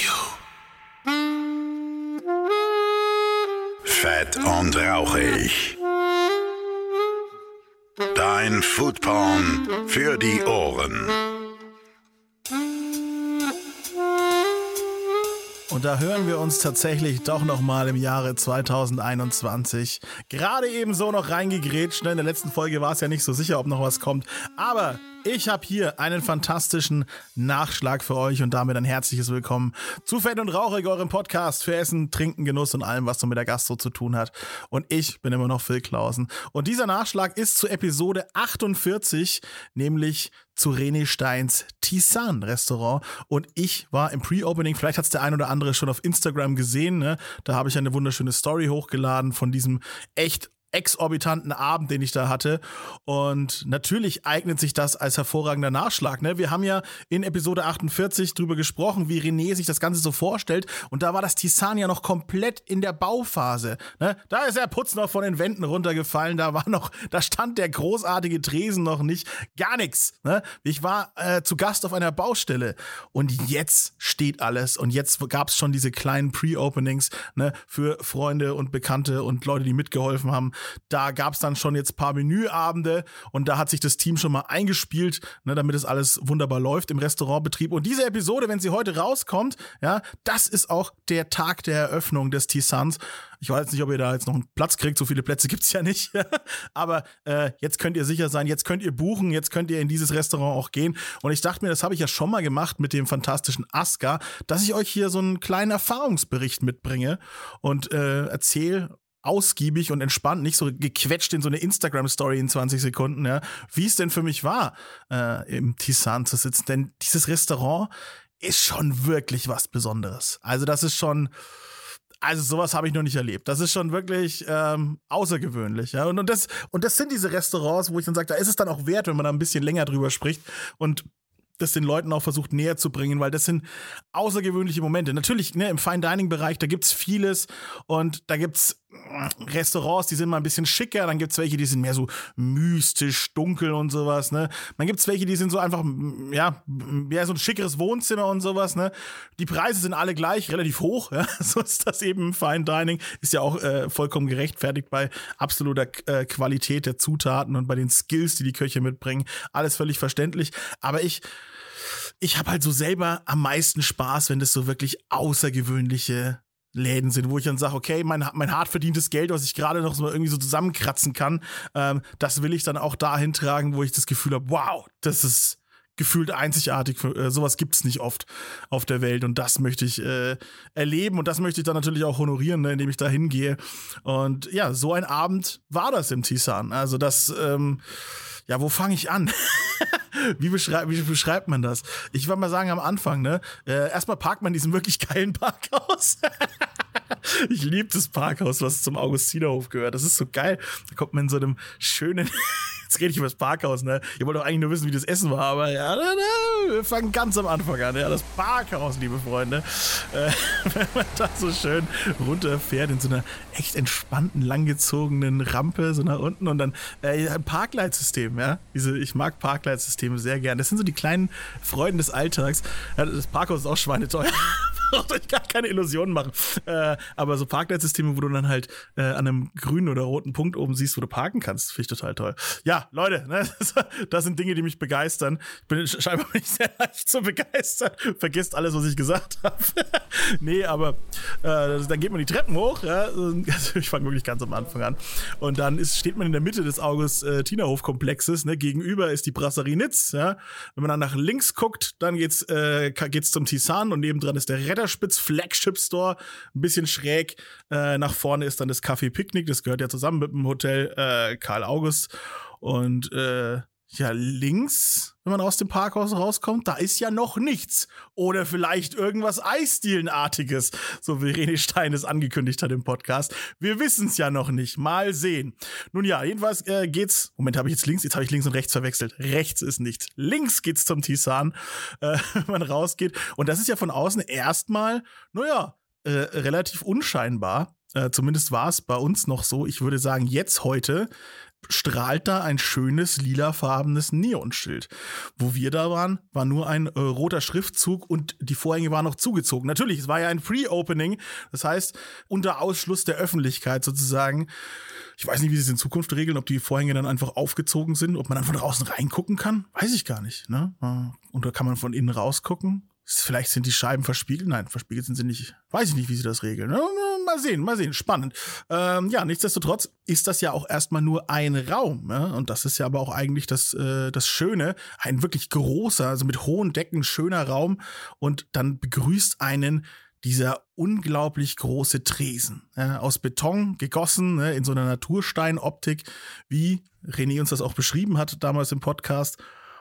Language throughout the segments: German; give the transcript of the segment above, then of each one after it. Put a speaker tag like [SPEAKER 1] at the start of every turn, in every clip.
[SPEAKER 1] you. Fett und rauchig. Dein Foodporn für die Ohren.
[SPEAKER 2] Und da hören wir uns tatsächlich doch noch mal im Jahre 2021 gerade eben so noch reingegrätscht. Ne? In der letzten Folge war es ja nicht so sicher, ob noch was kommt. Aber ich habe hier einen fantastischen Nachschlag für euch und damit ein herzliches Willkommen zu Fett und Rauchig, eurem Podcast für Essen, Trinken, Genuss und allem, was so mit der Gastro zu tun hat. Und ich bin immer noch Phil Klausen. Und dieser Nachschlag ist zu Episode 48, nämlich zu René Steins Tisan Restaurant. Und ich war im Pre-Opening, vielleicht hat es der ein oder andere schon auf Instagram gesehen, ne? da habe ich eine wunderschöne Story hochgeladen von diesem echt exorbitanten Abend, den ich da hatte. Und natürlich eignet sich das als hervorragender Nachschlag. Ne? Wir haben ja in Episode 48 drüber gesprochen, wie René sich das Ganze so vorstellt. Und da war das Tisan ja noch komplett in der Bauphase. Ne? Da ist der Putz noch von den Wänden runtergefallen. Da war noch, da stand der großartige Tresen noch nicht. Gar nichts. Ne? Ich war äh, zu Gast auf einer Baustelle. Und jetzt steht alles. Und jetzt gab es schon diese kleinen Pre-Openings ne? für Freunde und Bekannte und Leute, die mitgeholfen haben. Da gab es dann schon jetzt paar Menüabende und da hat sich das Team schon mal eingespielt, ne, damit es alles wunderbar läuft im Restaurantbetrieb. Und diese Episode, wenn sie heute rauskommt, ja, das ist auch der Tag der Eröffnung des Tisans. Ich weiß nicht, ob ihr da jetzt noch einen Platz kriegt, so viele Plätze gibt's ja nicht. Aber äh, jetzt könnt ihr sicher sein, jetzt könnt ihr buchen, jetzt könnt ihr in dieses Restaurant auch gehen. Und ich dachte mir, das habe ich ja schon mal gemacht mit dem fantastischen Aska, dass ich euch hier so einen kleinen Erfahrungsbericht mitbringe und äh, erzähle, ausgiebig und entspannt, nicht so gequetscht in so eine Instagram-Story in 20 Sekunden, ja, wie es denn für mich war, äh, im Tisan zu sitzen. Denn dieses Restaurant ist schon wirklich was Besonderes. Also das ist schon, also sowas habe ich noch nicht erlebt. Das ist schon wirklich ähm, außergewöhnlich. Ja? Und, und, das, und das sind diese Restaurants, wo ich dann sage, da ist es dann auch wert, wenn man da ein bisschen länger drüber spricht. Und das den Leuten auch versucht näher zu bringen, weil das sind außergewöhnliche Momente. Natürlich, ne, im Fine Dining Bereich, da gibt's vieles und da gibt's äh, Restaurants, die sind mal ein bisschen schicker, dann gibt's welche, die sind mehr so mystisch, dunkel und sowas, ne? Dann gibt's welche, die sind so einfach, ja, mehr so ein schickeres Wohnzimmer und sowas, ne? Die Preise sind alle gleich, relativ hoch, ja? So ist das eben Fine Dining, ist ja auch äh, vollkommen gerechtfertigt bei absoluter äh, Qualität der Zutaten und bei den Skills, die die Köche mitbringen. Alles völlig verständlich, aber ich ich habe halt so selber am meisten Spaß, wenn das so wirklich außergewöhnliche Läden sind, wo ich dann sage, okay, mein, mein hart verdientes Geld, was ich gerade noch so irgendwie so zusammenkratzen kann, ähm, das will ich dann auch dahin tragen, wo ich das Gefühl habe, wow, das ist gefühlt einzigartig. Äh, sowas gibt's nicht oft auf der Welt und das möchte ich äh, erleben und das möchte ich dann natürlich auch honorieren, ne, indem ich da hingehe. Und ja, so ein Abend war das im Tisan. Also das, ähm, ja, wo fange ich an? wie, beschreib, wie beschreibt man das? Ich würde mal sagen, am Anfang, ne? Äh, erstmal parkt man diesen wirklich geilen Parkhaus. ich liebe das Parkhaus, was zum Augustinerhof gehört. Das ist so geil. Da kommt man in so einem schönen Jetzt rede ich über das Parkhaus, ne? Ihr wollt doch eigentlich nur wissen, wie das Essen war, aber ja, na, na, wir fangen ganz am Anfang an. Ja, das Parkhaus, liebe Freunde. Äh, wenn man da so schön runterfährt in so einer echt entspannten, langgezogenen Rampe, so nach unten und dann äh, ein Parkleitsystem, ja? Diese, ich mag Parkleitsysteme sehr gern. Das sind so die kleinen Freuden des Alltags. Das Parkhaus ist auch schweineteuer. braucht euch gar keine Illusionen machen. Äh, aber so Parkleitsysteme, wo du dann halt äh, an einem grünen oder roten Punkt oben siehst, wo du parken kannst, finde ich total toll. Ja, Leute, ne, das, sind Dinge, die mich begeistern. Ich bin scheinbar nicht sehr leicht zu begeistern. Vergisst alles, was ich gesagt habe. nee, aber äh, dann geht man die Treppen hoch. Ja? Also ich fange wirklich ganz am Anfang an. Und dann ist, steht man in der Mitte des August-Tina-Hof-Komplexes. Ne? Gegenüber ist die Brasserie Nitz. Ja? Wenn man dann nach links guckt, dann geht's, äh, geht's zum Tisan und nebendran ist der Red Redderspitz Flagship Store, ein bisschen schräg. Äh, nach vorne ist dann das Café Picknick, das gehört ja zusammen mit dem Hotel äh, Karl August. Und äh, ja, links, wenn man aus dem Parkhaus rauskommt, da ist ja noch nichts. Oder vielleicht irgendwas Eisdielenartiges, so wie René Stein es angekündigt hat im Podcast. Wir wissen es ja noch nicht. Mal sehen. Nun ja, jedenfalls äh, geht's. Moment, habe ich jetzt links? Jetzt habe ich links und rechts verwechselt. Rechts ist nichts. Links geht's zum Tisan, äh, wenn man rausgeht. Und das ist ja von außen erstmal, naja, äh, relativ unscheinbar. Äh, zumindest war es bei uns noch so. Ich würde sagen, jetzt heute strahlt da ein schönes lilafarbenes Neonschild. Wo wir da waren, war nur ein äh, roter Schriftzug und die Vorhänge waren noch zugezogen. Natürlich, es war ja ein Pre-Opening, das heißt unter Ausschluss der Öffentlichkeit sozusagen. Ich weiß nicht, wie sie es in Zukunft regeln, ob die Vorhänge dann einfach aufgezogen sind, ob man dann von draußen reingucken kann. Weiß ich gar nicht. Ne? Äh, und da kann man von innen rausgucken. Vielleicht sind die Scheiben verspiegelt. Nein, verspiegelt sind sie nicht. Weiß ich nicht, wie sie das regeln. Mal sehen, mal sehen. Spannend. Ähm, ja, nichtsdestotrotz ist das ja auch erstmal nur ein Raum. Ja? Und das ist ja aber auch eigentlich das, äh, das Schöne. Ein wirklich großer, also mit hohen Decken, schöner Raum. Und dann begrüßt einen dieser unglaublich große Tresen. Ja, aus Beton gegossen, ne, in so einer Natursteinoptik, wie René uns das auch beschrieben hat damals im Podcast.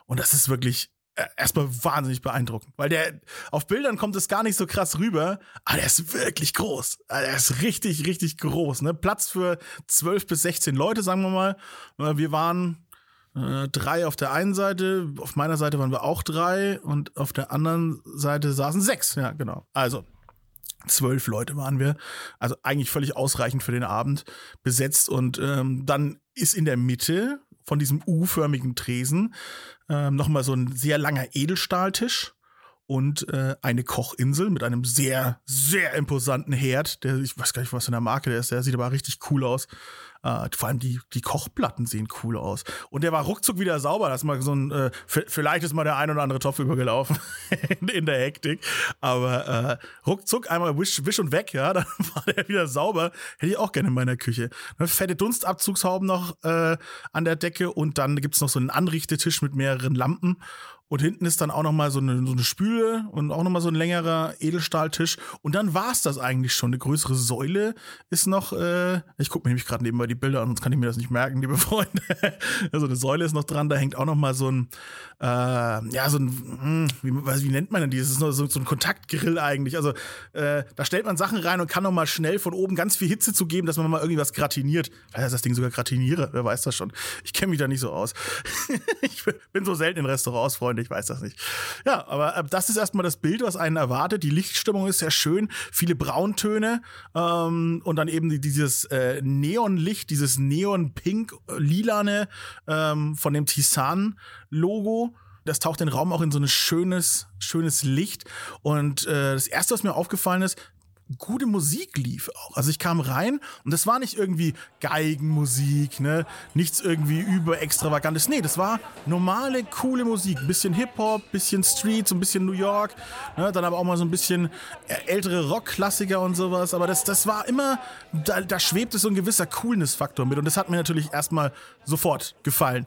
[SPEAKER 2] Und das ist wirklich erstmal wahnsinnig beeindruckend, weil der auf Bildern kommt es gar nicht so krass rüber, aber der ist wirklich groß. Er ist richtig, richtig groß. Ne? Platz für 12 bis 16 Leute, sagen wir mal. Äh, wir waren äh, drei auf der einen Seite, auf meiner Seite waren wir auch drei und auf der anderen Seite saßen sechs. Ja, genau. Also zwölf Leute waren wir. Also eigentlich völlig ausreichend für den Abend besetzt. Und ähm, dann ist in der Mitte von diesem U-förmigen Tresen. Ähm, nochmal so ein sehr langer Edelstahltisch und äh, eine Kochinsel mit einem sehr, sehr imposanten Herd. Der, ich weiß gar nicht, was für eine Marke der ist, der sieht aber richtig cool aus. Äh, vor allem die, die Kochplatten sehen cool aus. Und der war ruckzuck wieder sauber. Das ist mal so ein, äh, vielleicht ist mal der ein oder andere Topf übergelaufen in, in, der Hektik. Aber äh, ruckzuck einmal wisch, wisch und weg, ja, dann war der wieder sauber. Hätte ich auch gerne in meiner Küche. Ne, fette Dunstabzugshauben noch äh, an der Decke und dann gibt's noch so einen Anrichtetisch mit mehreren Lampen. Und hinten ist dann auch noch mal so eine, so eine Spüle und auch noch mal so ein längerer Edelstahltisch. Und dann war's das eigentlich schon. Eine größere Säule ist noch, äh, ich gucke mir nämlich gerade nebenbei die Bilder an, sonst kann ich mir das nicht merken, liebe Freunde. also eine Säule ist noch dran, da hängt auch noch mal so ein, äh, ja, so ein, hm, wie, wie nennt man denn dieses? Das ist so, so ein Kontaktgrill eigentlich. Also äh, da stellt man Sachen rein und kann noch mal schnell von oben ganz viel Hitze zugeben, dass man mal irgendwie was gratiniert. Vielleicht ist das Ding sogar gratiniere, wer weiß das schon. Ich kenne mich da nicht so aus. ich bin so selten in Restaurants, Freunde. Freunde, ich weiß das nicht. Ja, aber äh, das ist erstmal das Bild, was einen erwartet. Die Lichtstimmung ist sehr schön, viele Brauntöne ähm, und dann eben dieses äh, Neonlicht, dieses Neon-Pink-Lilane ähm, von dem Tisan-Logo das taucht den Raum auch in so ein schönes, schönes Licht. Und äh, das erste, was mir aufgefallen ist, gute Musik lief auch. Also ich kam rein und das war nicht irgendwie Geigenmusik, ne? Nichts irgendwie über extravagantes. Nee, das war normale, coole Musik. Bisschen Hip-Hop, bisschen Street, so ein bisschen New York, ne? Dann aber auch mal so ein bisschen ältere Rock-Klassiker und sowas. Aber das, das war immer, da, da schwebte so ein gewisser Coolness-Faktor mit. Und das hat mir natürlich erstmal sofort gefallen.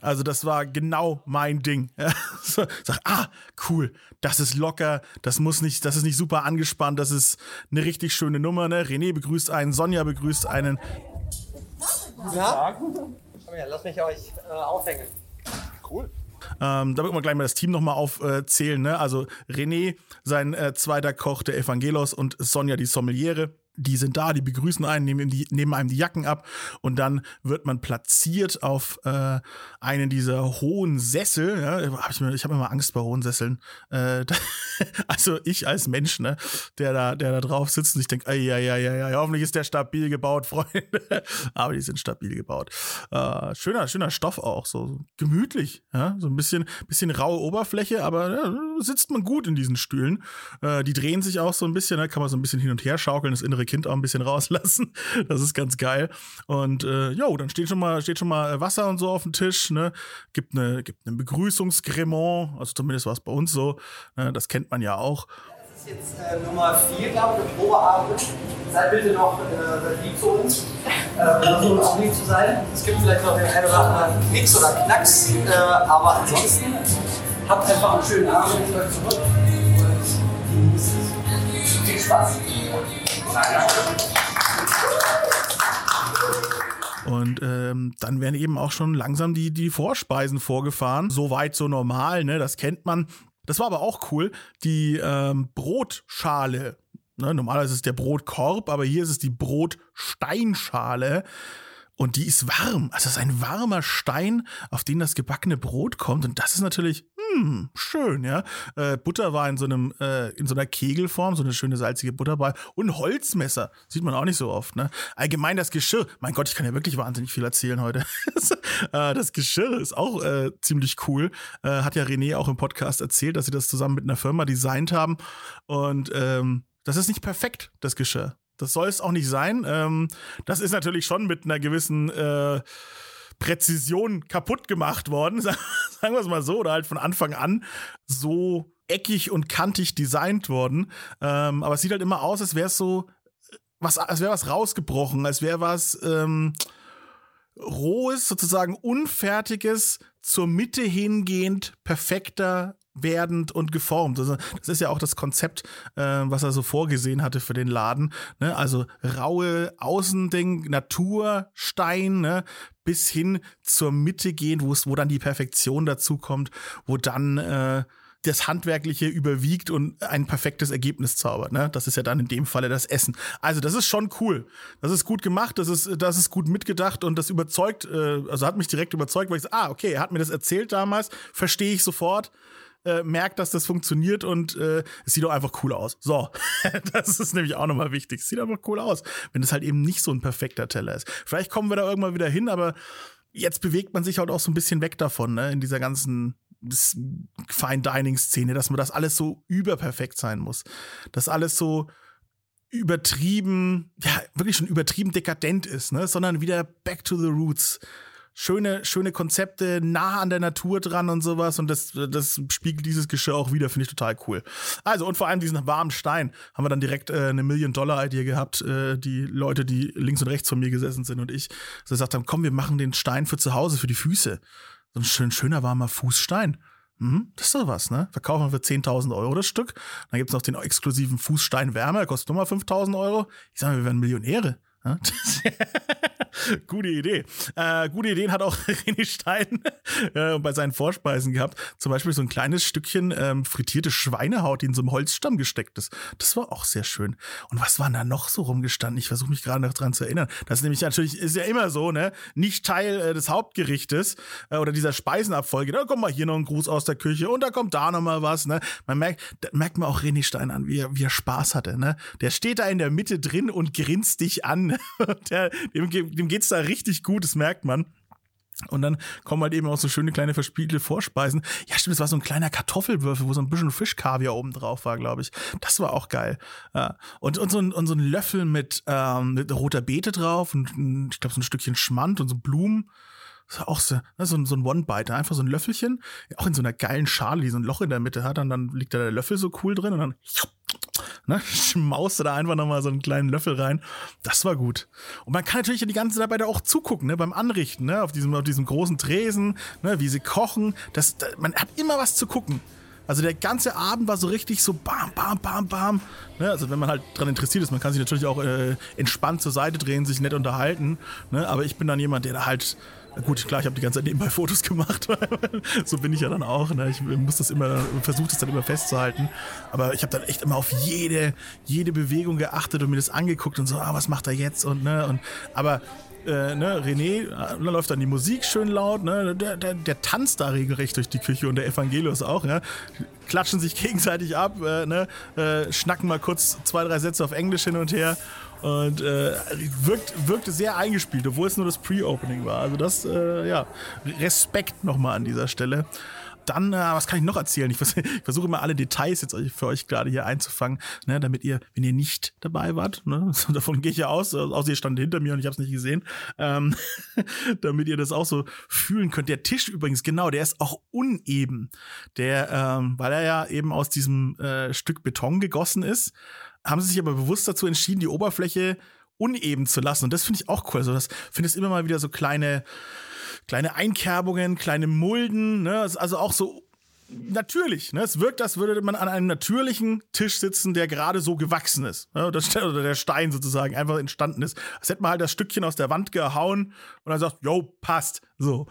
[SPEAKER 2] Also das war genau mein Ding. Sag, ah, cool, das ist locker, das muss nicht, das ist nicht super angespannt, das ist eine richtig schöne Nummer. Ne? René begrüßt einen, Sonja begrüßt einen.
[SPEAKER 3] Ja? Komm her, lass mich euch äh, aufhängen.
[SPEAKER 2] Cool. Ähm, da wird man gleich mal das Team nochmal aufzählen. Ne? Also René, sein äh, zweiter Koch, der Evangelos und Sonja, die Sommeliere die sind da, die begrüßen einen, nehmen, die, nehmen einem die Jacken ab und dann wird man platziert auf äh, einen dieser hohen Sessel. Ja, hab ich ich habe immer Angst bei hohen Sesseln. Äh, also ich als Mensch, ne, der da, der da drauf sitzt und ich denke, ja, ja, ja, ja, hoffentlich ist der stabil gebaut, Freunde. Aber die sind stabil gebaut. Äh, schöner, schöner Stoff auch, so gemütlich, ja, so ein bisschen, bisschen raue Oberfläche, aber ja, sitzt man gut in diesen Stühlen. Äh, die drehen sich auch so ein bisschen, ne, kann man so ein bisschen hin und her schaukeln, das innere Kind auch ein bisschen rauslassen. Das ist ganz geil. Und äh, jo, dann steht schon mal, steht schon mal Wasser und so auf dem Tisch. Ne? Gibt eine, gibt eine Begrüßungsgremont, also zumindest war es bei uns so. Ne? Das kennt man ja auch.
[SPEAKER 3] Das ist jetzt äh, Nummer 4, glaube ich, Probeabend. Seid bitte noch äh, lieb zu uns. Äh, versuchen auch lieb zu sein. Es gibt vielleicht noch den einen oder anderen Mix oder Knacks, äh, aber ansonsten habt einfach einen schönen Abend, zurück und. Viel Spaß.
[SPEAKER 2] Und ähm, dann werden eben auch schon langsam die, die Vorspeisen vorgefahren. Soweit so normal, ne? Das kennt man. Das war aber auch cool. Die ähm, Brotschale. Ne? Normalerweise ist es der Brotkorb, aber hier ist es die Brotsteinschale. Und die ist warm. Also es ist ein warmer Stein, auf den das gebackene Brot kommt. Und das ist natürlich, hm, schön, ja. Äh, Butter war in so einem, äh, in so einer Kegelform, so eine schöne salzige Butter bei. Und Holzmesser. Sieht man auch nicht so oft, ne? Allgemein das Geschirr. Mein Gott, ich kann ja wirklich wahnsinnig viel erzählen heute. äh, das Geschirr ist auch äh, ziemlich cool. Äh, hat ja René auch im Podcast erzählt, dass sie das zusammen mit einer Firma designt haben. Und ähm, das ist nicht perfekt, das Geschirr. Das soll es auch nicht sein. Ähm, das ist natürlich schon mit einer gewissen äh, Präzision kaputt gemacht worden, sagen wir es mal so, oder halt von Anfang an so eckig und kantig designt worden. Ähm, aber es sieht halt immer aus, als wäre es so, was, als wäre was rausgebrochen, als wäre was ähm, rohes, sozusagen unfertiges, zur Mitte hingehend perfekter werdend und geformt. Also, das ist ja auch das Konzept, äh, was er so vorgesehen hatte für den Laden. Ne? Also raue Außending, Natur, Stein, ne? bis hin zur Mitte gehen, wo es, wo dann die Perfektion dazu kommt, wo dann äh, das Handwerkliche überwiegt und ein perfektes Ergebnis zaubert. Ne? Das ist ja dann in dem Falle das Essen. Also das ist schon cool. Das ist gut gemacht, das ist, das ist gut mitgedacht und das überzeugt, äh, also hat mich direkt überzeugt, weil ich so, ah, okay, er hat mir das erzählt damals, verstehe ich sofort äh, merkt, dass das funktioniert und äh, es sieht auch einfach cool aus. So, das ist nämlich auch nochmal wichtig. Es sieht einfach cool aus, wenn es halt eben nicht so ein perfekter Teller ist. Vielleicht kommen wir da irgendwann wieder hin, aber jetzt bewegt man sich halt auch so ein bisschen weg davon, ne, in dieser ganzen Fine Dining Szene, dass man das alles so überperfekt sein muss. Dass alles so übertrieben, ja, wirklich schon übertrieben dekadent ist, ne, sondern wieder back to the roots schöne, schöne Konzepte, nah an der Natur dran und sowas. Und das, das spiegelt dieses Geschirr auch wieder, finde ich total cool. Also, und vor allem diesen warmen Stein haben wir dann direkt äh, eine Million-Dollar-Idee gehabt. Äh, die Leute, die links und rechts von mir gesessen sind und ich, so gesagt haben, komm, wir machen den Stein für zu Hause, für die Füße. So ein schön, schöner warmer Fußstein. Mhm, das ist doch was, ne? Verkaufen wir für 10.000 Euro das Stück. Dann gibt's noch den exklusiven Fußstein Wärme, der kostet nochmal 5.000 Euro. Ich sage mal, wir werden Millionäre. gute Idee. Äh, gute Ideen hat auch René Stein äh, bei seinen Vorspeisen gehabt. Zum Beispiel so ein kleines Stückchen ähm, frittierte Schweinehaut, die in so einem Holzstamm gesteckt ist. Das war auch sehr schön. Und was war da noch so rumgestanden? Ich versuche mich gerade noch dran zu erinnern. Das ist nämlich natürlich, ist ja immer so, ne? Nicht Teil äh, des Hauptgerichtes äh, oder dieser Speisenabfolge. Da kommt mal hier noch ein Gruß aus der Küche und da kommt da noch mal was, ne? Man merkt, da merkt man auch René Stein an, wie er, wie er Spaß hatte, ne? Der steht da in der Mitte drin und grinst dich an der, dem, dem geht's da richtig gut, das merkt man. Und dann kommen halt eben auch so schöne kleine verspiegelte Vorspeisen. Ja, stimmt, es war so ein kleiner Kartoffelwürfel, wo so ein bisschen Fischkaviar oben drauf war, glaube ich. Das war auch geil. Ja. Und, und, so ein, und so ein Löffel mit, ähm, mit roter Beete drauf und ich glaube so ein Stückchen Schmand und so Blumen. Das war auch so, ne, so, ein, so ein One-Bite, einfach so ein Löffelchen, auch in so einer geilen Schale, die so ein Loch in der Mitte hat, und dann liegt da der Löffel so cool drin und dann ne, schmauste da einfach nochmal so einen kleinen Löffel rein. Das war gut. Und man kann natürlich die ganze Zeit dabei da auch zugucken, ne, beim Anrichten, ne, auf diesem, auf diesem großen Tresen, ne, wie sie kochen. Das, das, man hat immer was zu gucken. Also der ganze Abend war so richtig so bam, bam, bam, bam. Ne? Also wenn man halt dran interessiert ist, man kann sich natürlich auch äh, entspannt zur Seite drehen, sich nett unterhalten. Ne? Aber ich bin dann jemand, der da halt Gut, klar, ich habe die ganze Zeit nebenbei Fotos gemacht. so bin ich ja dann auch. Ne? Ich muss das immer, versuche das dann immer festzuhalten. Aber ich habe dann echt immer auf jede, jede Bewegung geachtet und mir das angeguckt und so, ah, was macht er jetzt? Und, ne, und aber äh, ne, René, da läuft dann die Musik schön laut, ne, der, der, der tanzt da regelrecht durch die Küche und der Evangelius auch, ja, klatschen sich gegenseitig ab, äh, ne, äh, schnacken mal kurz zwei, drei Sätze auf Englisch hin und her und äh, wirkt, wirkte sehr eingespielt, obwohl es nur das Pre-Opening war. Also das, äh, ja, Respekt nochmal an dieser Stelle. Dann, äh, was kann ich noch erzählen? Ich, vers ich versuche immer alle Details jetzt für euch gerade hier einzufangen, ne, damit ihr, wenn ihr nicht dabei wart, ne, davon gehe ich ja aus, außer ihr stand hinter mir und ich habe es nicht gesehen, ähm, damit ihr das auch so fühlen könnt. Der Tisch übrigens, genau, der ist auch uneben. Der, ähm, weil er ja eben aus diesem äh, Stück Beton gegossen ist, haben sie sich aber bewusst dazu entschieden, die Oberfläche uneben zu lassen. Und das finde ich auch cool. Also das findest immer mal wieder so kleine, kleine Einkerbungen, kleine Mulden, ne? Also auch so natürlich. Ne? Es wirkt, als würde man an einem natürlichen Tisch sitzen, der gerade so gewachsen ist. Ne? Oder der Stein sozusagen einfach entstanden ist. Als hätte man halt das Stückchen aus der Wand gehauen und dann sagt, yo, passt. So.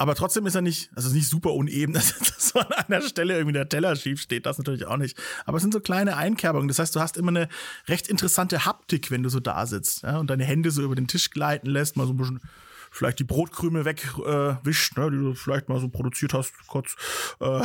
[SPEAKER 2] Aber trotzdem ist er nicht, also nicht super uneben, dass, dass so an einer Stelle irgendwie der Teller schief steht, das natürlich auch nicht. Aber es sind so kleine Einkerbungen. Das heißt, du hast immer eine recht interessante Haptik, wenn du so da sitzt ja? und deine Hände so über den Tisch gleiten lässt, mal so ein bisschen vielleicht die Brotkrümel wegwischt, äh, ne, die du vielleicht mal so produziert hast, kurz. Äh,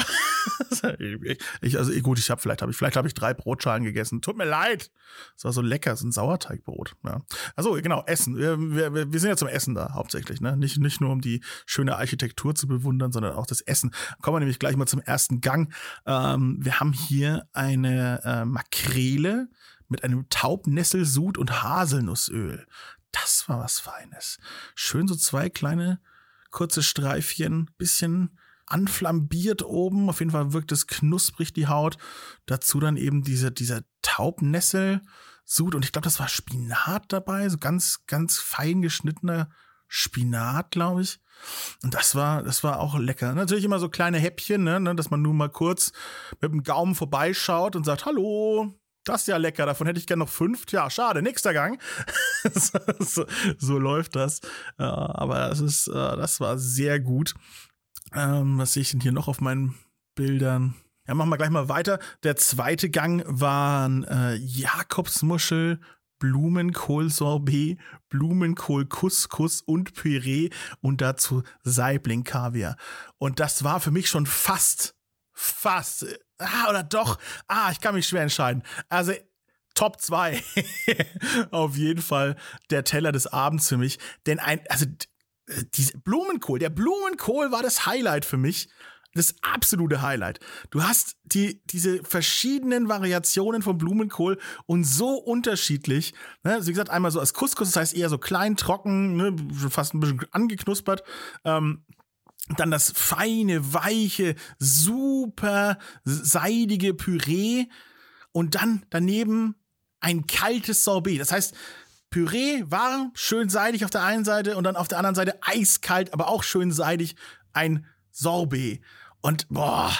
[SPEAKER 2] ich, also gut, ich habe vielleicht habe ich vielleicht habe ich drei Brotschalen gegessen. Tut mir leid. Das war so lecker, so ein Sauerteigbrot. Ja. Also genau Essen. Wir, wir, wir sind ja zum Essen da hauptsächlich, ne? Nicht nicht nur um die schöne Architektur zu bewundern, sondern auch das Essen. Kommen wir nämlich gleich mal zum ersten Gang. Ähm, wir haben hier eine äh, Makrele mit einem Taubnesselsud und Haselnussöl. Das war was Feines. Schön so zwei kleine kurze Streifchen, bisschen anflambiert oben. Auf jeden Fall wirkt es knusprig die Haut. Dazu dann eben diese, dieser Taubnesselsud und ich glaube, das war Spinat dabei, so ganz, ganz fein geschnittener Spinat, glaube ich. Und das war, das war auch lecker. Natürlich immer so kleine Häppchen, ne, ne dass man nur mal kurz mit dem Gaumen vorbeischaut und sagt, hallo, das ist ja lecker, davon hätte ich gern noch fünf. Ja, schade, nächster Gang. so, so, läuft das. aber es ist, äh, das war sehr gut. Ähm, was sehe ich denn hier noch auf meinen Bildern? Ja, machen wir gleich mal weiter. Der zweite Gang waren äh, Jakobsmuschel, Blumenkohl-Sorbet, Blumenkohl-Couscous und Püree und dazu Saibling-Kaviar. Und das war für mich schon fast, fast, ah, oder doch, ah, ich kann mich schwer entscheiden. Also, Top 2. Auf jeden Fall der Teller des Abends für mich. Denn ein, also, diese Blumenkohl, der Blumenkohl war das Highlight für mich das absolute Highlight. Du hast die, diese verschiedenen Variationen von Blumenkohl und so unterschiedlich. Ne? Also wie gesagt, einmal so als Couscous, das heißt eher so klein, trocken, ne? fast ein bisschen angeknuspert. Ähm, dann das feine, weiche, super seidige Püree und dann daneben ein kaltes Sorbet. Das heißt, Püree warm, schön seidig auf der einen Seite und dann auf der anderen Seite eiskalt, aber auch schön seidig ein Sorbet. Und boah,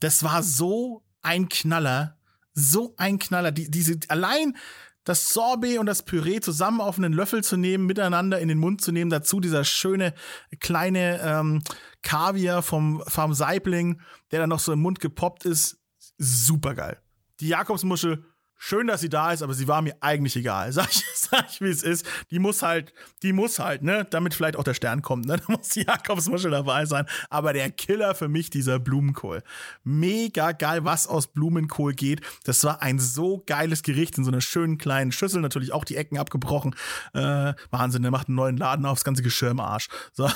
[SPEAKER 2] das war so ein Knaller. So ein Knaller. Die, diese, allein das Sorbet und das Püree zusammen auf einen Löffel zu nehmen, miteinander in den Mund zu nehmen, dazu dieser schöne kleine ähm, Kaviar vom Farm Saibling, der dann noch so im Mund gepoppt ist, super geil. Die Jakobsmuschel schön, dass sie da ist, aber sie war mir eigentlich egal. Sag ich, sag ich wie es ist. Die muss halt, die muss halt, ne, damit vielleicht auch der Stern kommt, ne? Da muss die Jakobsmuschel dabei sein. Aber der Killer für mich, dieser Blumenkohl. Mega geil, was aus Blumenkohl geht. Das war ein so geiles Gericht in so einer schönen kleinen Schüssel. Natürlich auch die Ecken abgebrochen. Äh, Wahnsinn, der macht einen neuen Laden auf, das ganze Geschirr im Arsch. So.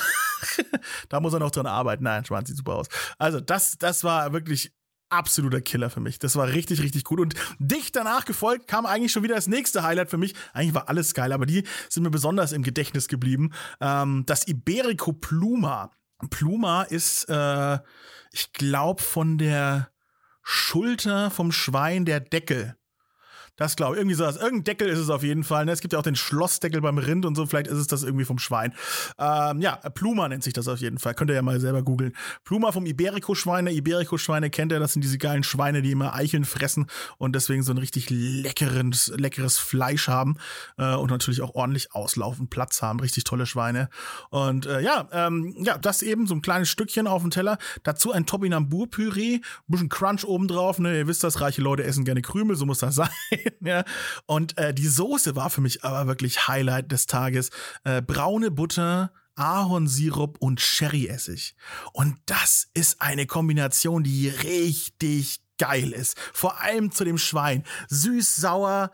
[SPEAKER 2] da muss er noch dran arbeiten. Nein, Schwan sieht super aus. Also, das, das war wirklich absoluter Killer für mich. Das war richtig, richtig gut. Und dicht danach gefolgt kam eigentlich schon wieder das nächste Highlight für mich. Eigentlich war alles geil, aber die sind mir besonders im Gedächtnis geblieben. Ähm, das Iberico Pluma. Pluma ist, äh, ich glaube, von der Schulter vom Schwein der Deckel. Das glaube ich. Irgendwie so. Irgendein Deckel ist es auf jeden Fall. Ne? Es gibt ja auch den Schlossdeckel beim Rind und so. Vielleicht ist es das irgendwie vom Schwein. Ähm, ja, Pluma nennt sich das auf jeden Fall. Könnt ihr ja mal selber googeln. Pluma vom Iberico-Schweine. Iberico-Schweine kennt ihr. Das sind diese geilen Schweine, die immer Eicheln fressen und deswegen so ein richtig leckeres, leckeres Fleisch haben. Äh, und natürlich auch ordentlich auslaufen, Platz haben. Richtig tolle Schweine. Und äh, ja, ähm, ja, das eben so ein kleines Stückchen auf dem Teller. Dazu ein Topinambur-Püree. Bisschen Crunch obendrauf. Ne? Ihr wisst das, reiche Leute essen gerne Krümel. So muss das sein. ja. Und äh, die Soße war für mich aber wirklich Highlight des Tages. Äh, braune Butter, Ahornsirup und Sherryessig. Und das ist eine Kombination, die richtig geil ist. Vor allem zu dem Schwein. Süß, sauer,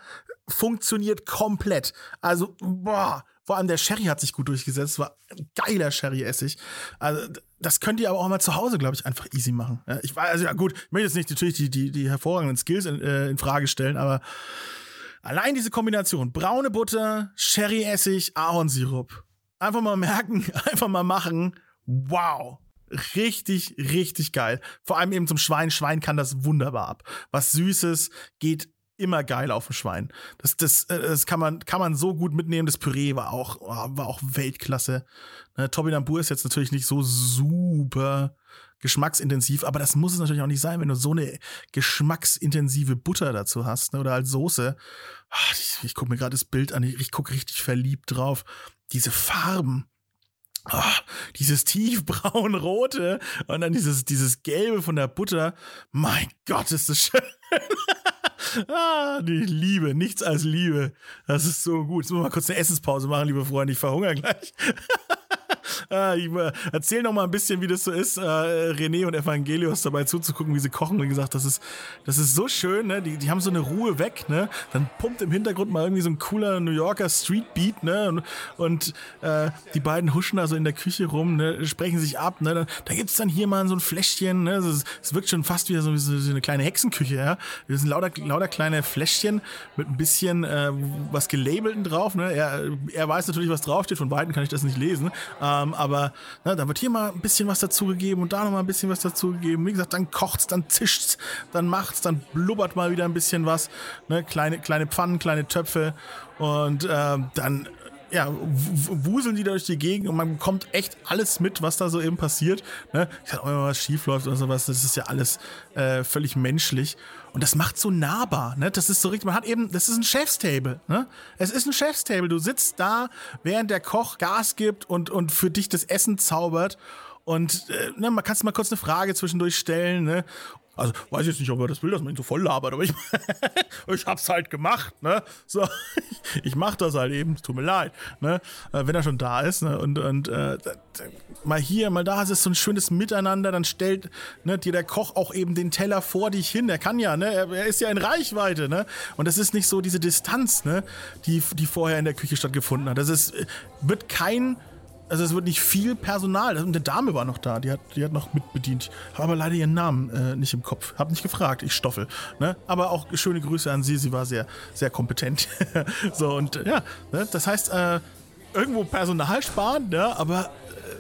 [SPEAKER 2] funktioniert komplett. Also, boah, vor allem der Sherry hat sich gut durchgesetzt. War geiler Sherry-Essig. Also, das könnt ihr aber auch mal zu Hause, glaube ich, einfach easy machen. Ja, ich weiß, also ja gut, ich möchte jetzt nicht natürlich die, die, die hervorragenden Skills in, äh, in Frage stellen, aber allein diese Kombination, braune Butter, Sherry-Essig, Ahornsirup. Einfach mal merken, einfach mal machen. Wow. Richtig, richtig geil. Vor allem eben zum Schwein. Schwein kann das wunderbar ab. Was Süßes geht immer geil auf dem Schwein. Das, das, äh, das kann man, kann man so gut mitnehmen. Das Püree war auch, oh, war auch Weltklasse. Ne, Topinambur ist jetzt natürlich nicht so super geschmacksintensiv, aber das muss es natürlich auch nicht sein, wenn du so eine geschmacksintensive Butter dazu hast, ne, oder als Soße. Ach, ich, ich gucke mir gerade das Bild an, ich, ich gucke richtig verliebt drauf. Diese Farben. Oh, dieses tiefbraun-rote und dann dieses, dieses gelbe von der Butter. Mein Gott, ist das schön. ah, die Liebe, nichts als Liebe. Das ist so gut. Jetzt wir mal kurz eine Essenspause machen, liebe Freunde. Ich verhungere gleich. äh, ich, äh, erzähl noch mal ein bisschen, wie das so ist, äh, René und Evangelius dabei zuzugucken, wie sie kochen. Wie gesagt, das ist, das ist so schön, ne? Die, die haben so eine Ruhe weg, ne? Dann pumpt im Hintergrund mal irgendwie so ein cooler New Yorker Street Beat, ne? Und, und äh, die beiden huschen da so in der Küche rum, ne? Sprechen sich ab, ne? Da, da gibt's dann hier mal so ein Fläschchen, ne? Es wirkt schon fast wie so, so, so eine kleine Hexenküche, ja? Das sind lauter, lauter kleine Fläschchen mit ein bisschen äh, was gelabelten drauf, ne? Er, er weiß natürlich, was draufsteht, von Weitem kann ich das nicht lesen, ähm, aber ne, da wird hier mal ein bisschen was dazugegeben und da noch mal ein bisschen was dazugegeben. Wie gesagt, dann kocht's, dann zischt's, dann macht's, dann blubbert mal wieder ein bisschen was, ne? Kleine, kleine Pfannen, kleine Töpfe und ähm, dann ja, wuseln die da durch die Gegend und man bekommt echt alles mit, was da so eben passiert. Ne? Ich sag auch immer, was schief läuft oder sowas, das ist ja alles äh, völlig menschlich. Und das macht so nahbar, ne? Das ist so richtig, man hat eben, das ist ein Chefstable, ne? Es ist ein Chefstable. Du sitzt da, während der Koch Gas gibt und, und für dich das Essen zaubert. Und äh, ne, man kannst mal kurz eine Frage zwischendurch stellen, ne? Also weiß jetzt nicht, ob er das will, dass man ihn so voll labert, aber ich, ich hab's halt gemacht, ne? So, ich mach das halt eben, tut mir leid, ne? Äh, wenn er schon da ist, ne? Und, und äh, mal hier, mal da, es ist so ein schönes Miteinander, dann stellt ne, dir der Koch auch eben den Teller vor dich hin. Er kann ja, ne? Er, er ist ja in Reichweite, ne? Und das ist nicht so diese Distanz, ne? Die, die vorher in der Küche stattgefunden hat. Das ist, wird kein also es wird nicht viel Personal. Und eine Dame war noch da, die hat, die hat noch mitbedient. Habe aber leider ihren Namen äh, nicht im Kopf. Hab nicht gefragt, ich stoffel. Ne? Aber auch schöne Grüße an sie, sie war sehr, sehr kompetent. so und ja, ne? das heißt, äh, irgendwo Personal sparen, ne? aber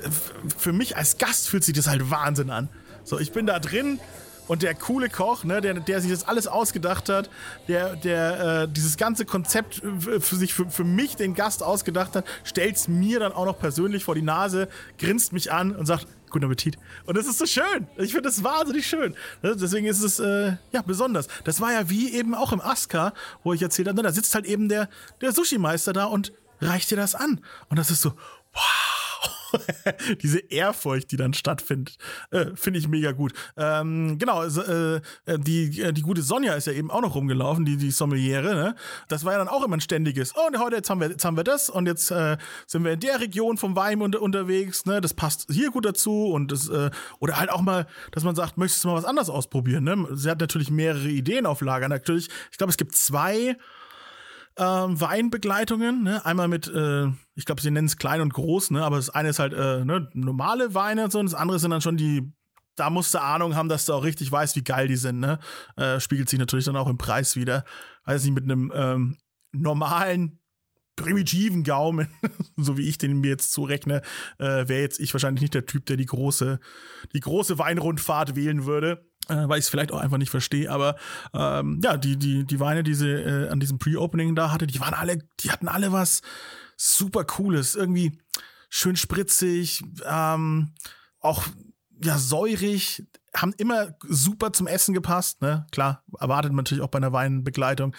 [SPEAKER 2] äh, für mich als Gast fühlt sich das halt Wahnsinn an. So, ich bin da drin, und der coole Koch, ne, der, der sich das alles ausgedacht hat, der, der äh, dieses ganze Konzept für sich, für, für mich, den Gast ausgedacht hat, stellt es mir dann auch noch persönlich vor die Nase, grinst mich an und sagt, guten Appetit. Und das ist so schön. Ich finde das wahnsinnig schön. Ne, deswegen ist es äh, ja besonders. Das war ja wie eben auch im Aska, wo ich erzählt habe, ne, da sitzt halt eben der, der Sushi-Meister da und reicht dir das an. Und das ist so, wow diese Ehrfurcht, die dann stattfindet, äh, finde ich mega gut. Ähm, genau, also, äh, die, äh, die gute Sonja ist ja eben auch noch rumgelaufen, die, die Sommeliere, ne? Das war ja dann auch immer ein ständiges, oh, und heute jetzt haben wir, jetzt haben wir das und jetzt äh, sind wir in der Region vom Wein unter, unterwegs, ne? Das passt hier gut dazu und das, äh, oder halt auch mal, dass man sagt, möchtest du mal was anderes ausprobieren, ne? Sie hat natürlich mehrere Ideen auf Lager, natürlich. Ich glaube, es gibt zwei ähm, Weinbegleitungen. Ne? Einmal mit, äh, ich glaube, sie nennen es klein und groß, ne? aber das eine ist halt äh, ne, normale Weine und so, und das andere sind dann schon die da musst du Ahnung haben, dass du auch richtig weißt, wie geil die sind. Ne? Äh, spiegelt sich natürlich dann auch im Preis wieder. Weiß nicht, mit einem ähm, normalen, primitiven Gaumen, so wie ich den mir jetzt zurechne, äh, wäre jetzt ich wahrscheinlich nicht der Typ, der die große, die große Weinrundfahrt wählen würde äh, weil ich es vielleicht auch einfach nicht verstehe, aber ähm, ja, die, die, die Weine, die sie äh, an diesem Pre-Opening da hatte, die waren alle, die hatten alle was super Cooles, irgendwie schön spritzig, ähm, auch ja säurig, haben immer super zum Essen gepasst, ne? Klar, erwartet man natürlich auch bei einer Weinbegleitung.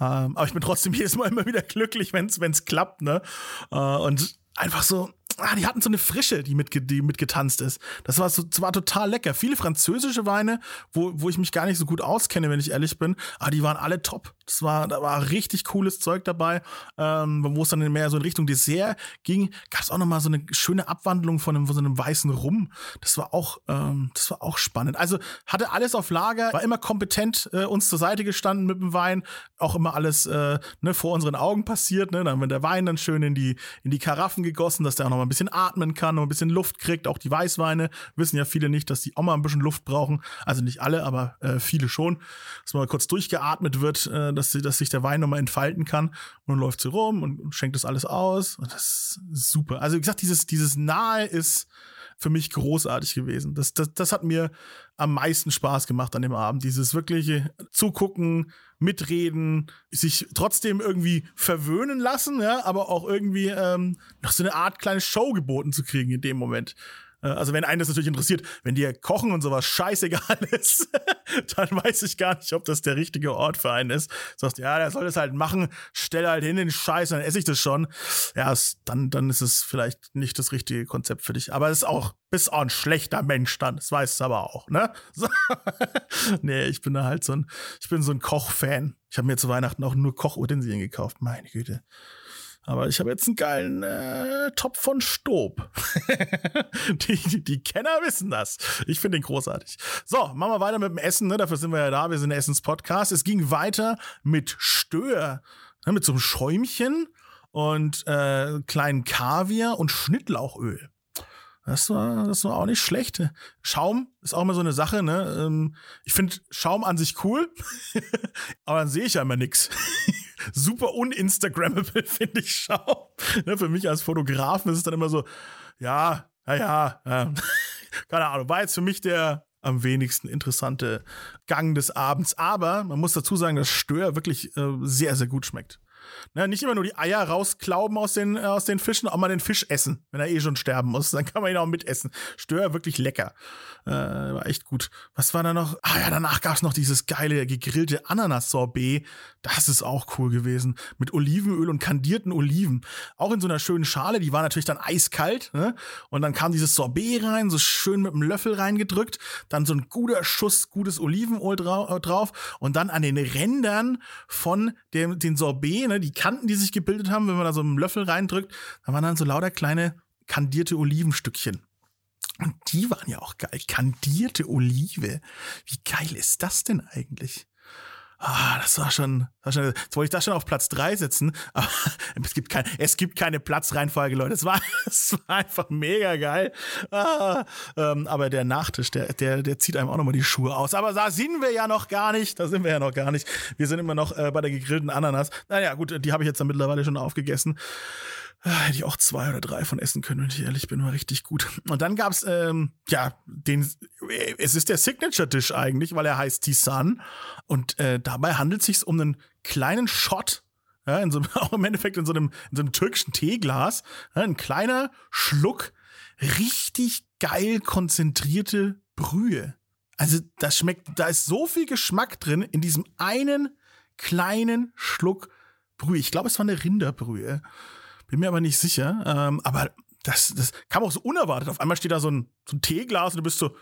[SPEAKER 2] Ähm, aber ich bin trotzdem jedes Mal immer wieder glücklich, wenn es klappt, ne? Äh, und einfach so, ah, die hatten so eine Frische, die, mit, die mitgetanzt ist. Das war, so, das total lecker. Viele französische Weine, wo, wo ich mich gar nicht so gut auskenne, wenn ich ehrlich bin, aber die waren alle top. Das war, da war richtig cooles Zeug dabei, ähm, wo es dann mehr so in Richtung Dessert ging. Gab es auch noch mal so eine schöne Abwandlung von einem, so einem weißen Rum. Das war auch, ähm, das war auch spannend. Also hatte alles auf Lager, war immer kompetent äh, uns zur Seite gestanden mit dem Wein, auch immer alles äh, ne, vor unseren Augen passiert. Ne? Dann wird der Wein dann schön in die in die Karaffen gegossen, dass der auch noch mal ein bisschen atmen kann, noch ein bisschen Luft kriegt. Auch die Weißweine wissen ja viele nicht, dass die auch mal ein bisschen Luft brauchen. Also nicht alle, aber äh, viele schon. Dass mal kurz durchgeatmet wird, äh, dass, sie, dass sich der Wein nochmal entfalten kann. Und dann läuft sie rum und schenkt das alles aus. Und das ist super. Also wie gesagt, dieses, dieses Nahe ist für mich großartig gewesen. Das, das, das hat mir am meisten Spaß gemacht an dem Abend. Dieses wirkliche Zugucken, Mitreden, sich trotzdem irgendwie verwöhnen lassen, ja, aber auch irgendwie ähm, noch so eine Art kleine Show geboten zu kriegen in dem Moment. Äh, also wenn einen das natürlich interessiert, wenn dir Kochen und sowas scheißegal ist, dann weiß ich gar nicht, ob das der richtige Ort für einen ist. Du sagst, ja, der soll das halt machen, stell halt hin den Scheiß, dann esse ich das schon. Ja, dann, dann ist es vielleicht nicht das richtige Konzept für dich. Aber es ist auch, bist auch ein schlechter Mensch dann, das weißt du aber auch, ne? So. nee, ich bin da halt so ein, ich bin so ein Kochfan. Ich habe mir zu Weihnachten auch nur Kochutensilien gekauft, meine Güte. Aber ich habe jetzt einen geilen äh, Topf von Stob. die, die, die, Kenner wissen das. Ich finde den großartig. So, machen wir weiter mit dem Essen. Ne? Dafür sind wir ja da. Wir sind der Essens-Podcast. Es ging weiter mit Stör. Ne? Mit so einem Schäumchen und äh, kleinen Kaviar und Schnittlauchöl. Das war, das war auch nicht schlecht. Schaum ist auch immer so eine Sache, ne? Ähm, ich finde Schaum an sich cool, aber dann sehe ich ja immer nix. Super uninstagrammable, finde ich Schaum. Ne, für mich als Fotografen ist es dann immer so, ja, ja, ja, ja. keine Ahnung, war jetzt für mich der am wenigsten interessante Gang des Abends. Aber man muss dazu sagen, dass Stör wirklich äh, sehr, sehr gut schmeckt. Ne, nicht immer nur die Eier rausklauben aus den, äh, aus den Fischen, auch mal den Fisch essen, wenn er eh schon sterben muss. Dann kann man ihn auch mitessen. Stör wirklich lecker. Äh, war echt gut. Was war da noch? Ah ja, danach gab es noch dieses geile gegrillte Ananas-Sorbet. Das ist auch cool gewesen. Mit Olivenöl und kandierten Oliven. Auch in so einer schönen Schale. Die war natürlich dann eiskalt. Ne? Und dann kam dieses Sorbet rein, so schön mit einem Löffel reingedrückt. Dann so ein guter Schuss gutes Olivenöl drau drauf. Und dann an den Rändern von dem, den Sorbet, ne, die Kanten, die sich gebildet haben, wenn man da so einen Löffel reindrückt, da waren dann so lauter kleine kandierte Olivenstückchen. Und die waren ja auch geil. Kandierte Olive. Wie geil ist das denn eigentlich? Ah, das war schon, das war schon, jetzt wollte ich das schon auf Platz drei setzen, aber es gibt kein, es gibt keine Platzreihenfolge, Leute. Es war, es war einfach mega geil. Ah, ähm, aber der Nachtisch, der, der, der zieht einem auch nochmal die Schuhe aus. Aber da sind wir ja noch gar nicht. Da sind wir ja noch gar nicht. Wir sind immer noch äh, bei der gegrillten Ananas. Naja, gut, die habe ich jetzt dann mittlerweile schon aufgegessen. Ah, hätte ich auch zwei oder drei von essen können, wenn ich ehrlich bin, war richtig gut. Und dann gab's ähm, ja den, es ist der Signature-Dish eigentlich, weil er heißt Tisan. Und äh, dabei handelt es sich um einen kleinen Shot, ja, in so, auch im Endeffekt in so einem, in so einem türkischen Teeglas, ja, ein kleiner Schluck richtig geil konzentrierte Brühe. Also das schmeckt, da ist so viel Geschmack drin in diesem einen kleinen Schluck Brühe. Ich glaube, es war eine Rinderbrühe. Bin mir aber nicht sicher. Ähm, aber das, das kam auch so unerwartet. Auf einmal steht da so ein, so ein Teeglas und du bist so,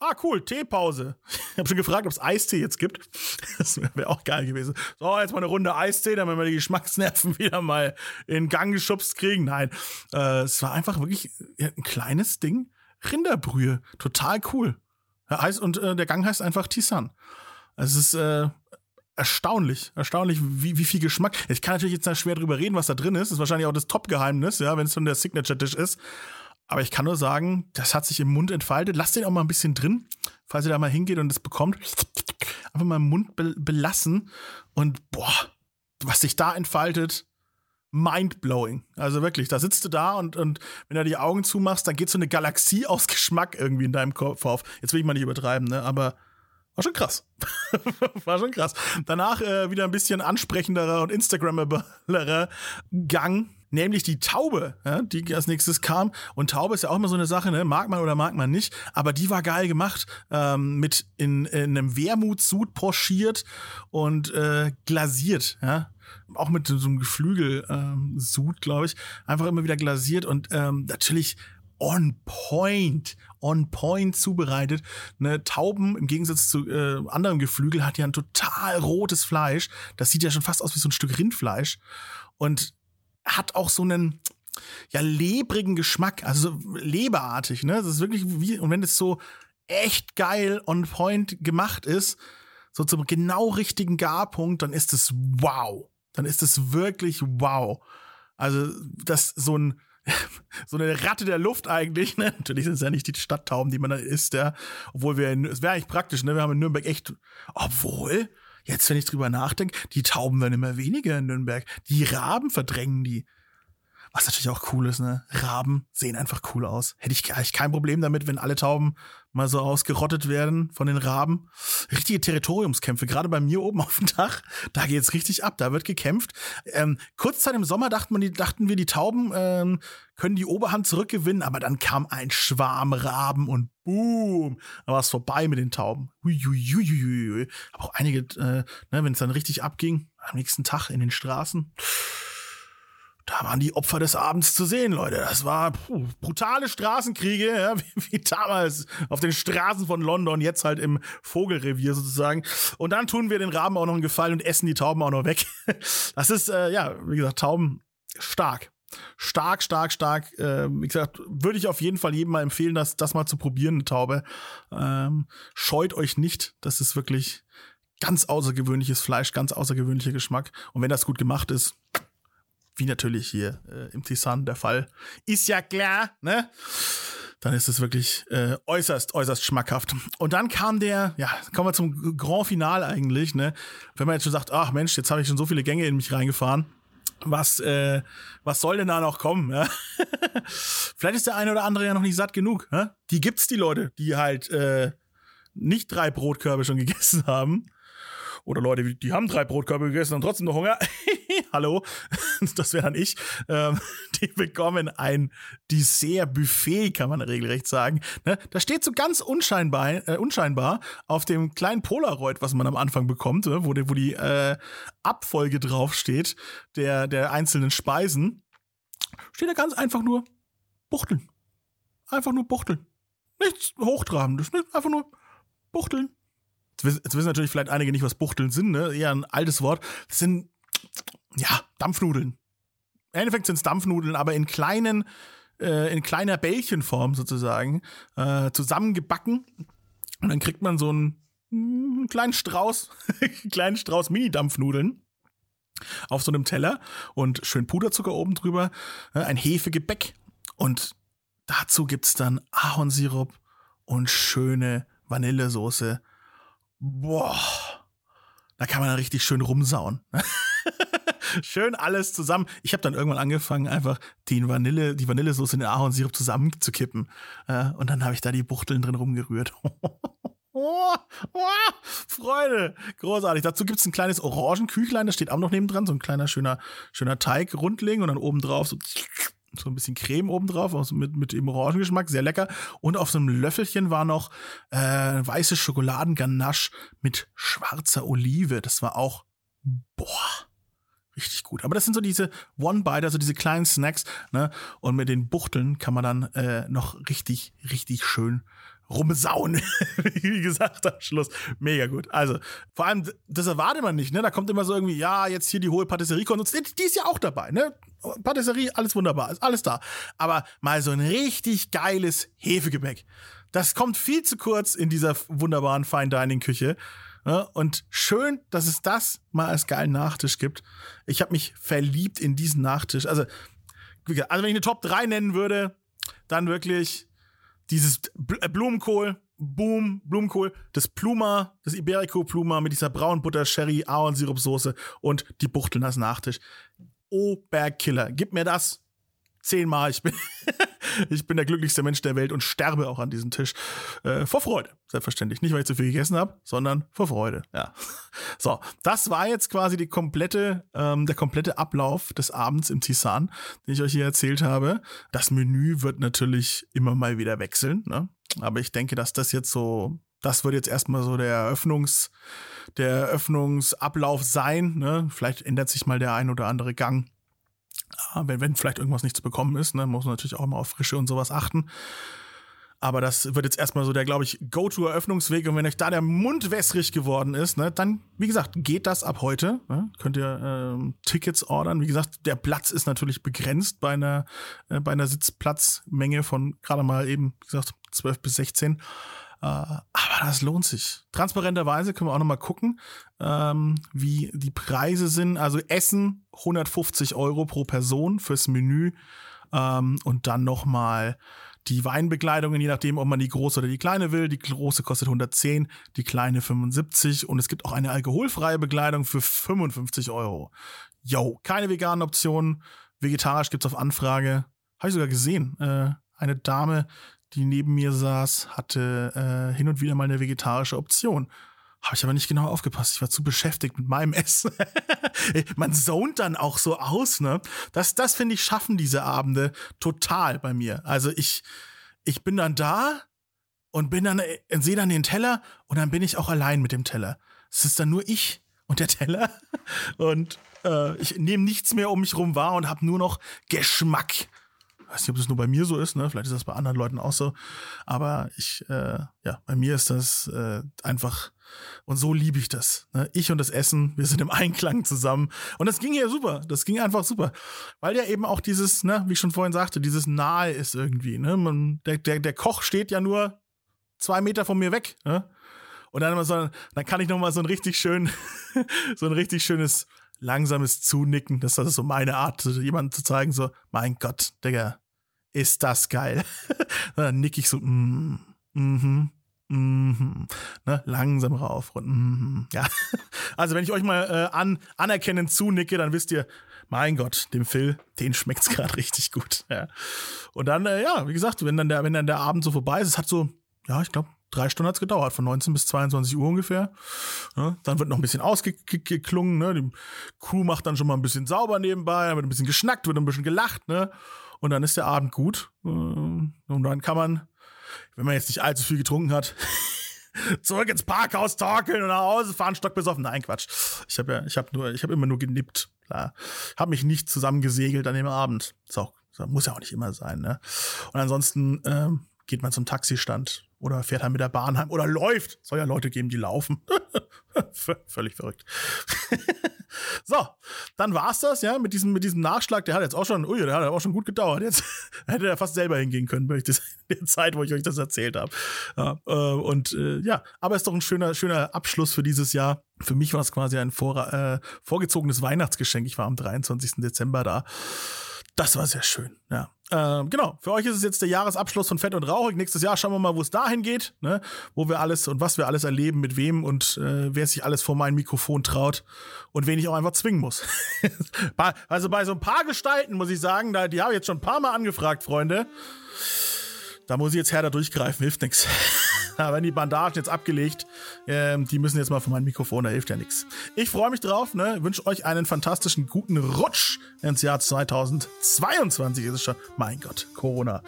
[SPEAKER 2] ah cool, Teepause. Ich habe schon gefragt, ob es Eistee jetzt gibt. Das wäre auch geil gewesen. So, jetzt mal eine Runde Eistee, damit wir die Geschmacksnerven wieder mal in Gang geschubst kriegen. Nein, äh, es war einfach wirklich ein kleines Ding. Rinderbrühe. Total cool. und äh, der Gang heißt einfach Tisan. Es ist äh, erstaunlich, erstaunlich, wie, wie viel Geschmack. Ich kann natürlich jetzt da schwer drüber reden, was da drin ist. Das ist wahrscheinlich auch das Top-Geheimnis, ja, wenn es schon der Signature-Dish ist. Aber ich kann nur sagen, das hat sich im Mund entfaltet. Lasst den auch mal ein bisschen drin, falls ihr da mal hingeht und es bekommt. Einfach mal im Mund be belassen. Und boah, was sich da entfaltet, mindblowing. Also wirklich, da sitzt du da und, und wenn du die Augen zumachst, dann geht so eine Galaxie aus Geschmack irgendwie in deinem Kopf auf. Jetzt will ich mal nicht übertreiben, ne? Aber war schon krass. War schon krass. Danach äh, wieder ein bisschen ansprechenderer und Instagrammablerer Gang, nämlich die Taube, ja, die als nächstes kam. Und Taube ist ja auch immer so eine Sache, ne? mag man oder mag man nicht. Aber die war geil gemacht, ähm, mit in, in einem Wermutssud pochiert und äh, glasiert, ja. Auch mit so einem Geflügelsud, ähm, glaube ich. Einfach immer wieder glasiert und ähm, natürlich on point, on point zubereitet. Ne, Tauben im Gegensatz zu äh, anderem Geflügel hat ja ein total rotes Fleisch. Das sieht ja schon fast aus wie so ein Stück Rindfleisch und hat auch so einen ja lebrigen Geschmack, also leberartig. Ne, das ist wirklich wie und wenn es so echt geil on point gemacht ist, so zum genau richtigen Garpunkt, dann ist es wow. Dann ist es wirklich wow. Also, das so ein so eine Ratte der Luft eigentlich. Ne? Natürlich sind es ja nicht die Stadttauben, die man da isst, ja. Obwohl wir, es wäre eigentlich praktisch, ne? Wir haben in Nürnberg echt, obwohl, jetzt, wenn ich drüber nachdenke, die Tauben werden immer weniger in Nürnberg. Die Raben verdrängen die. Was natürlich auch cool ist, ne? Raben sehen einfach cool aus. Hätte ich eigentlich kein Problem damit, wenn alle Tauben mal so ausgerottet werden von den Raben. Richtige Territoriumskämpfe, gerade bei mir oben auf dem Dach, da geht's richtig ab, da wird gekämpft. Ähm, kurzzeit im Sommer dachten, man, dachten wir, die Tauben ähm, können die Oberhand zurückgewinnen, aber dann kam ein Schwarm Raben und boom, da war es vorbei mit den Tauben. Uiuiuiui. Aber auch einige, äh, ne, wenn es dann richtig abging, am nächsten Tag in den Straßen da waren die Opfer des Abends zu sehen, Leute. Das war puh, brutale Straßenkriege, ja, wie, wie, damals auf den Straßen von London, jetzt halt im Vogelrevier sozusagen. Und dann tun wir den Raben auch noch einen Gefallen und essen die Tauben auch noch weg. Das ist, äh, ja, wie gesagt, Tauben stark. Stark, stark, stark. Ähm, wie gesagt, würde ich auf jeden Fall jedem mal empfehlen, das, das mal zu probieren, eine Taube. Ähm, scheut euch nicht. Das ist wirklich ganz außergewöhnliches Fleisch, ganz außergewöhnlicher Geschmack. Und wenn das gut gemacht ist, wie natürlich hier äh, im Tisan der Fall, ist ja klar, ne? Dann ist es wirklich äh, äußerst, äußerst schmackhaft. Und dann kam der, ja, kommen wir zum Grand Final eigentlich, ne? Wenn man jetzt schon sagt, ach Mensch, jetzt habe ich schon so viele Gänge in mich reingefahren was, äh, was soll denn da noch kommen? Ja? Vielleicht ist der eine oder andere ja noch nicht satt genug. Ja? Die gibt's, die Leute, die halt äh, nicht drei Brotkörbe schon gegessen haben oder Leute, die haben drei Brotkörbe gegessen und trotzdem noch Hunger. Hallo, das wäre dann ich. Ähm, die bekommen ein Dessert-Buffet, kann man regelrecht sagen. Ne? Das steht so ganz unscheinbar, äh, unscheinbar auf dem kleinen Polaroid, was man am Anfang bekommt, ne? wo die, wo die äh, Abfolge draufsteht, der, der einzelnen Speisen. Steht da ganz einfach nur Buchteln. Einfach nur Buchteln. Nichts Hochtrabendes, ne? einfach nur Buchteln. Jetzt wissen natürlich vielleicht einige nicht, was Buchteln sind, ne? Eher ein altes Wort. Das sind, ja, Dampfnudeln. Im Endeffekt sind es Dampfnudeln, aber in kleinen, äh, in kleiner Bällchenform sozusagen, äh, zusammengebacken. Und dann kriegt man so einen, einen kleinen Strauß, einen kleinen Strauß Mini-Dampfnudeln auf so einem Teller und schön Puderzucker oben drüber, äh, ein Hefegebäck und dazu gibt's dann Ahornsirup und schöne Vanillesoße boah, da kann man dann richtig schön rumsauen. schön alles zusammen. Ich habe dann irgendwann angefangen, einfach die Vanille, die Vanillesoße in den Ahornsirup zusammenzukippen. Äh, und dann habe ich da die Buchteln drin rumgerührt. Oh, oh, Freude, großartig. Dazu gibt es ein kleines Orangenküchlein, das steht auch noch nebendran, so ein kleiner schöner schöner Teig rundling und dann oben drauf so so ein bisschen Creme obendrauf, also mit, mit dem Orangengeschmack, sehr lecker. Und auf so einem Löffelchen war noch äh, weiße Schokoladenganache mit schwarzer Olive. Das war auch, boah, richtig gut. Aber das sind so diese One-Bite, also diese kleinen Snacks, ne? Und mit den Buchteln kann man dann äh, noch richtig, richtig schön rumsauen. Wie gesagt, am Schluss. Mega gut. Also, vor allem, das erwartet man nicht, ne? Da kommt immer so irgendwie, ja, jetzt hier die hohe Patisserie kommt. Die ist ja auch dabei, ne? Patisserie, alles wunderbar, ist alles da. Aber mal so ein richtig geiles Hefegebäck. Das kommt viel zu kurz in dieser wunderbaren Fine Dining Küche. Ne? Und schön, dass es das mal als geilen Nachtisch gibt. Ich habe mich verliebt in diesen Nachtisch. Also, also wenn ich eine Top 3 nennen würde, dann wirklich dieses äh, Blumenkohl, Boom, Blumenkohl, das Pluma, das Iberico Pluma mit dieser braunen Butter, Sherry, Ahornsirupsoße und die Buchteln als Nachtisch. Oberkiller. Gib mir das zehnmal. Ich bin, ich bin der glücklichste Mensch der Welt und sterbe auch an diesem Tisch. Äh, vor Freude, selbstverständlich. Nicht, weil ich zu viel gegessen habe, sondern vor Freude. Ja. So, das war jetzt quasi die komplette, ähm, der komplette Ablauf des Abends im Tisan, den ich euch hier erzählt habe. Das Menü wird natürlich immer mal wieder wechseln, ne? Aber ich denke, dass das jetzt so, das wird jetzt erstmal so der Eröffnungs, der Eröffnungsablauf sein. Ne? Vielleicht ändert sich mal der ein oder andere Gang wenn, wenn vielleicht irgendwas nicht zu bekommen ist, ne, muss man natürlich auch immer auf Frische und sowas achten. Aber das wird jetzt erstmal so der, glaube ich, Go-To-Eröffnungsweg. Und wenn euch da der Mund wässrig geworden ist, ne, dann, wie gesagt, geht das ab heute. Ne? Könnt ihr ähm, Tickets ordern. Wie gesagt, der Platz ist natürlich begrenzt bei einer, äh, bei einer Sitzplatzmenge von gerade mal eben, wie gesagt, 12 bis 16. Äh, aber das lohnt sich. Transparenterweise können wir auch nochmal gucken, ähm, wie die Preise sind. Also Essen 150 Euro pro Person fürs Menü ähm, und dann nochmal die Weinbekleidungen, je nachdem, ob man die große oder die kleine will. Die große kostet 110, die kleine 75 und es gibt auch eine alkoholfreie Bekleidung für 55 Euro. Yo, keine veganen Optionen. Vegetarisch gibt's auf Anfrage. Habe ich sogar gesehen. Äh, eine Dame, die neben mir saß, hatte äh, hin und wieder mal eine vegetarische Option. Habe ich aber nicht genau aufgepasst. Ich war zu beschäftigt mit meinem Essen. Man zont dann auch so aus, ne? Das, das finde ich, schaffen diese Abende total bei mir. Also ich, ich bin dann da und bin dann, äh, sehe dann den Teller und dann bin ich auch allein mit dem Teller. Es ist dann nur ich und der Teller. Und äh, ich nehme nichts mehr um mich rum wahr und habe nur noch Geschmack weiß nicht, ob das nur bei mir so ist, ne? Vielleicht ist das bei anderen Leuten auch so. Aber ich, äh, ja, bei mir ist das äh, einfach und so liebe ich das. Ne? Ich und das Essen, wir sind im Einklang zusammen. Und das ging hier super. Das ging einfach super. Weil ja eben auch dieses, ne, wie ich schon vorhin sagte, dieses Nahe ist irgendwie. Ne? Man, der, der, der Koch steht ja nur zwei Meter von mir weg. Ne? Und dann, so, dann kann ich noch mal so ein richtig schön, so ein richtig schönes langsames Zunicken. Das ist so meine Art, jemandem zu zeigen, so, mein Gott, Digga, ist das geil. dann nick ich so, mm, mhm, Mhm. Ne, langsam rauf und mhm. ja. Also wenn ich euch mal äh, an, anerkennend zunicke, dann wisst ihr, mein Gott, dem Phil, den schmeckt's gerade richtig gut. Ja. Und dann, äh, ja, wie gesagt, wenn dann der, wenn dann der Abend so vorbei ist, es hat so, ja, ich glaube, drei Stunden hat's gedauert, von 19 bis 22 Uhr ungefähr. Ja, dann wird noch ein bisschen ausgeklungen, ne? Die Crew macht dann schon mal ein bisschen sauber nebenbei, dann wird ein bisschen geschnackt, wird ein bisschen gelacht, ne? Und dann ist der Abend gut. Äh, und dann kann man wenn man jetzt nicht allzu viel getrunken hat, zurück ins Parkhaus torkeln und nach Hause fahren, stockbesoffen. Nein, Quatsch. Ich habe ja, ich habe nur, ich habe immer nur genippt. Klar. Habe mich nicht zusammengesegelt an dem Abend. So, muss ja auch nicht immer sein, ne? Und ansonsten ähm, geht man zum Taxistand oder fährt halt mit der Bahn heim oder läuft. Soll ja Leute geben, die laufen. Völlig verrückt. so, dann war's das, ja, mit diesem, mit diesem Nachschlag. Der hat jetzt auch schon, ui, der hat auch schon gut gedauert. Jetzt hätte er fast selber hingehen können, bei das, der Zeit, wo ich euch das erzählt habe. Ja, äh, und äh, ja, aber ist doch ein schöner, schöner Abschluss für dieses Jahr. Für mich war es quasi ein vor, äh, vorgezogenes Weihnachtsgeschenk. Ich war am 23. Dezember da. Das war sehr schön, ja. Ähm, genau, für euch ist es jetzt der Jahresabschluss von Fett und Rauchig. Nächstes Jahr schauen wir mal, wo es dahin geht, ne? wo wir alles und was wir alles erleben, mit wem und äh, wer sich alles vor mein Mikrofon traut und wen ich auch einfach zwingen muss. also bei so ein paar Gestalten muss ich sagen, die habe ich jetzt schon ein paar Mal angefragt, Freunde. Da muss ich jetzt härter durchgreifen, hilft nichts. Da werden die Bandagen jetzt abgelegt. Ähm, die müssen jetzt mal von meinem Mikrofon, da hilft ja nichts. Ich freue mich drauf, ne? Wünsche euch einen fantastischen guten Rutsch ins Jahr 2022 ist es schon. Mein Gott, Corona.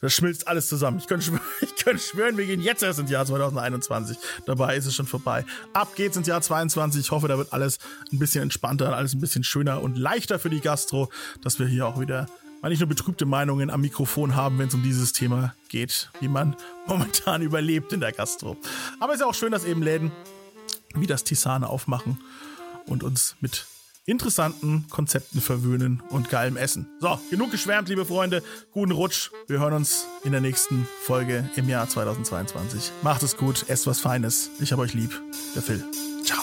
[SPEAKER 2] Das schmilzt alles zusammen. Ich könnte, schwören, ich könnte schwören, wir gehen jetzt erst ins Jahr 2021. Dabei ist es schon vorbei. Ab geht's ins Jahr 2022. Ich hoffe, da wird alles ein bisschen entspannter, alles ein bisschen schöner und leichter für die Gastro, dass wir hier auch wieder mal nicht nur betrübte Meinungen am Mikrofon haben, wenn es um dieses Thema geht, wie man momentan überlebt in der Gastro. Aber es ist ja auch schön, dass eben Läden wie das Tisane aufmachen und uns mit interessanten Konzepten verwöhnen und geilem Essen. So, genug geschwärmt, liebe Freunde. Guten Rutsch. Wir hören uns in der nächsten Folge im Jahr 2022. Macht es gut, esst was Feines. Ich habe euch lieb. Der Phil. Ciao.